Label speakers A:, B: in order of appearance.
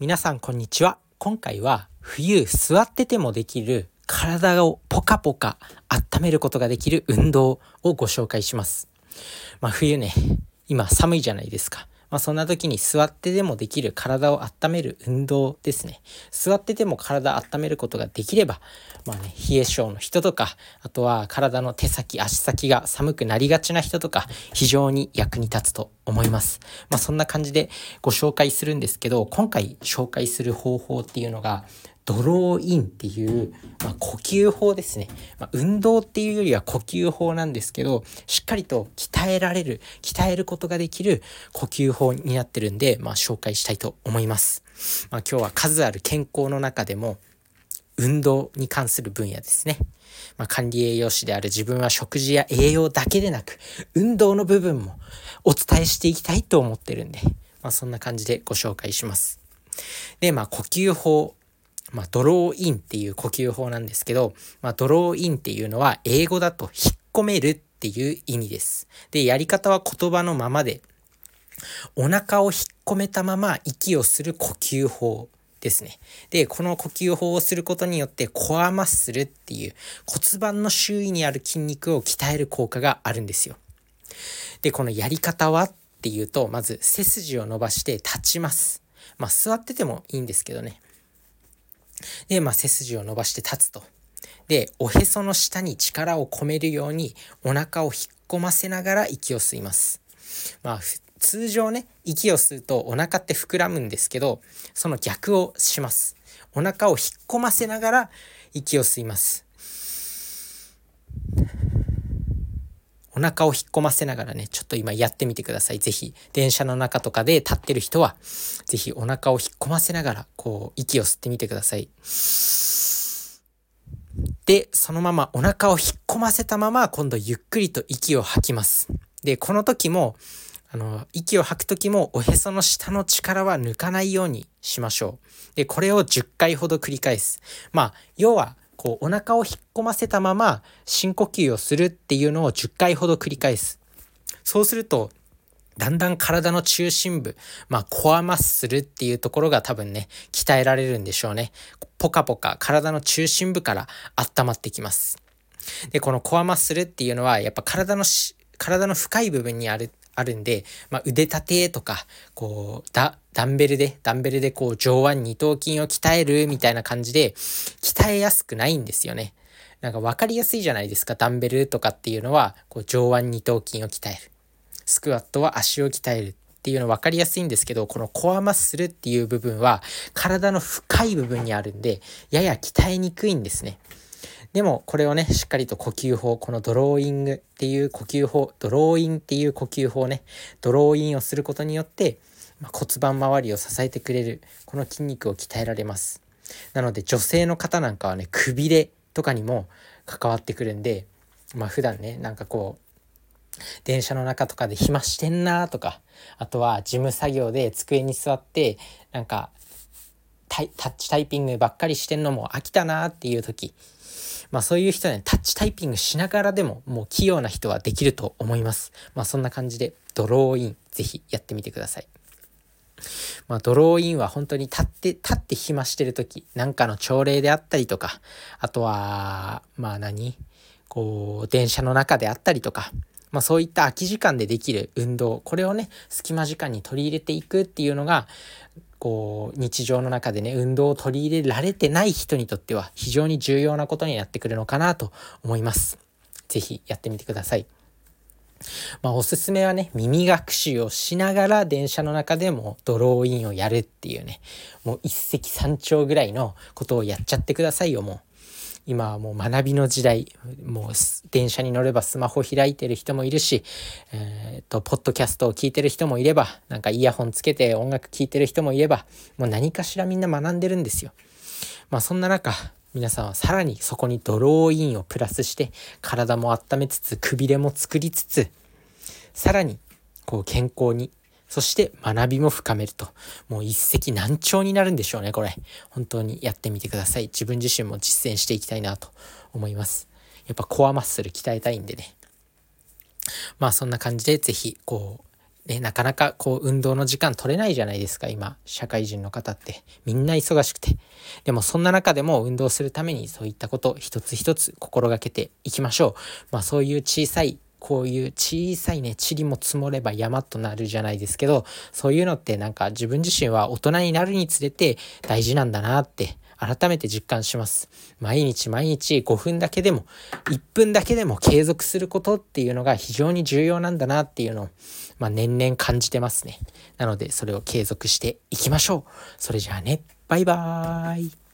A: 皆さんこんにちは。今回は冬座っててもできる体をポカポカ温めることができる運動をご紹介します。まあ冬ね、今寒いじゃないですか。まあ、そんな時に座ってでもできる体を温める運動ですね。座ってでも体温めることができれば、まあね、冷え性の人とか、あとは体の手先、足先が寒くなりがちな人とか、非常に役に立つと思います。まあ、そんな感じでご紹介するんですけど、今回紹介する方法っていうのが、ドローインっていう、まあ、呼吸法ですね。まあ、運動っていうよりは呼吸法なんですけど、しっかりと鍛えられる、鍛えることができる呼吸法になってるんで、まあ、紹介したいと思います。ま、今日は数ある健康の中でも、運動に関する分野ですね。ま、管理栄養士である自分は食事や栄養だけでなく、運動の部分もお伝えしていきたいと思ってるんで、まあ、そんな感じでご紹介します。で、まあ、呼吸法まあ、ドローインっていう呼吸法なんですけど、まあ、ドローインっていうのは英語だと引っ込めるっていう意味です。で、やり方は言葉のままで、お腹を引っ込めたまま息をする呼吸法ですね。で、この呼吸法をすることによってコアマッスルっていう骨盤の周囲にある筋肉を鍛える効果があるんですよ。で、このやり方はっていうと、まず背筋を伸ばして立ちます。まあ座っててもいいんですけどね。で、まあ、背筋を伸ばして立つと。で、おへその下に力を込めるようにお腹を引っ込ませながら息を吸います。まあ、通常ね、息を吸うとお腹って膨らむんですけど、その逆をします。お腹を引っ込ませながら息を吸います。お腹を引っ込ませながらね、ちょっと今やってみてください。ぜひ、電車の中とかで立ってる人は、ぜひお腹を引っ込ませながら、こう、息を吸ってみてください。で、そのままお腹を引っ込ませたまま、今度ゆっくりと息を吐きます。で、この時も、あの、息を吐く時もおへその下の力は抜かないようにしましょう。で、これを10回ほど繰り返す。まあ、要は、こうお腹を引っ込ませたまま深呼吸をするっていうのを10回ほど繰り返す。そうすると、だんだん体の中心部、まあ、コアマッスルっていうところが多分ね、鍛えられるんでしょうね。ポカポカ体の中心部から温まってきます。で、このコアマッスルっていうのは、やっぱ体の体の深い部分にあるあるんで、まあ、腕立てとか、こう、ダ、ダンベルで、ダンベルでこう上腕二頭筋を鍛えるみたいな感じで、鍛えやすくないんですよね。なんか分かりやすいじゃないですか。ダンベルとかっていうのは、こう上腕二頭筋を鍛える。スクワットは足を鍛えるっていうの分かりやすいんですけど、このコアマッスルっていう部分は体の深い部分にあるんで、やや鍛えにくいんですね。でもこれをね、しっかりと呼吸法、このドローイングっていう呼吸法、ドローインっていう呼吸法ね、ドローインをすることによって、ま骨盤周りを支えてくれる、この筋肉を鍛えられます。なので女性の方なんかはね、くびれとかにも関わってくるんで、まあ普段ね、なんかこう、電車の中とかで暇してんなとか、あとは事務作業で机に座って、なんかタッチタイピングばっかりしてんのも飽きたなっていう時、まあそういう人はね、タッチタイピングしながらでももう器用な人はできると思います。まあそんな感じでドローインぜひやってみてください。まあドローインは本当に立って、立って暇してる時、なんかの朝礼であったりとか、あとは、まあ何？こう、電車の中であったりとか、まあそういった空き時間でできる運動、これをね、隙間時間に取り入れていくっていうのが、こう日常の中でね運動を取り入れられてない人にとっては非常に重要なことになってくるのかなと思います。是非やってみてください。まあおすすめはね耳学習をしながら電車の中でもドローインをやるっていうねもう一石三鳥ぐらいのことをやっちゃってくださいよもう。今はもう学びの時代、もう電車に乗ればスマホ開いてる人もいるし、えっ、と、ポッドキャストを聞いてる人もいれば、なんかイヤホンつけて音楽聴いてる人もいれば、もう何かしらみんな学んでるんですよ。まあそんな中、皆さんはさらにそこにドローインをプラスして、体も温めつつ、くびれも作りつつ、さらに、こう健康にそして学びも深めると。もう一石何鳥になるんでしょうね、これ。本当にやってみてください。自分自身も実践していきたいなと思います。やっぱコアマッスル鍛えたいんでね。まあそんな感じでぜひ、こう、ね、なかなかこう運動の時間取れないじゃないですか、今、社会人の方って。みんな忙しくて。でもそんな中でも運動するためにそういったこと一つ一つ心がけていきましょう。まあそういう小さいこういう小さいね、塵も積もれば山となるじゃないですけど、そういうのってなんか自分自身は大人になるにつれて大事なんだなって改めて実感します。毎日毎日5分だけでも、1分だけでも継続することっていうのが非常に重要なんだなっていうのを、まあ、年々感じてますね。なので、それを継続していきましょう。それじゃあね、バイバーイ。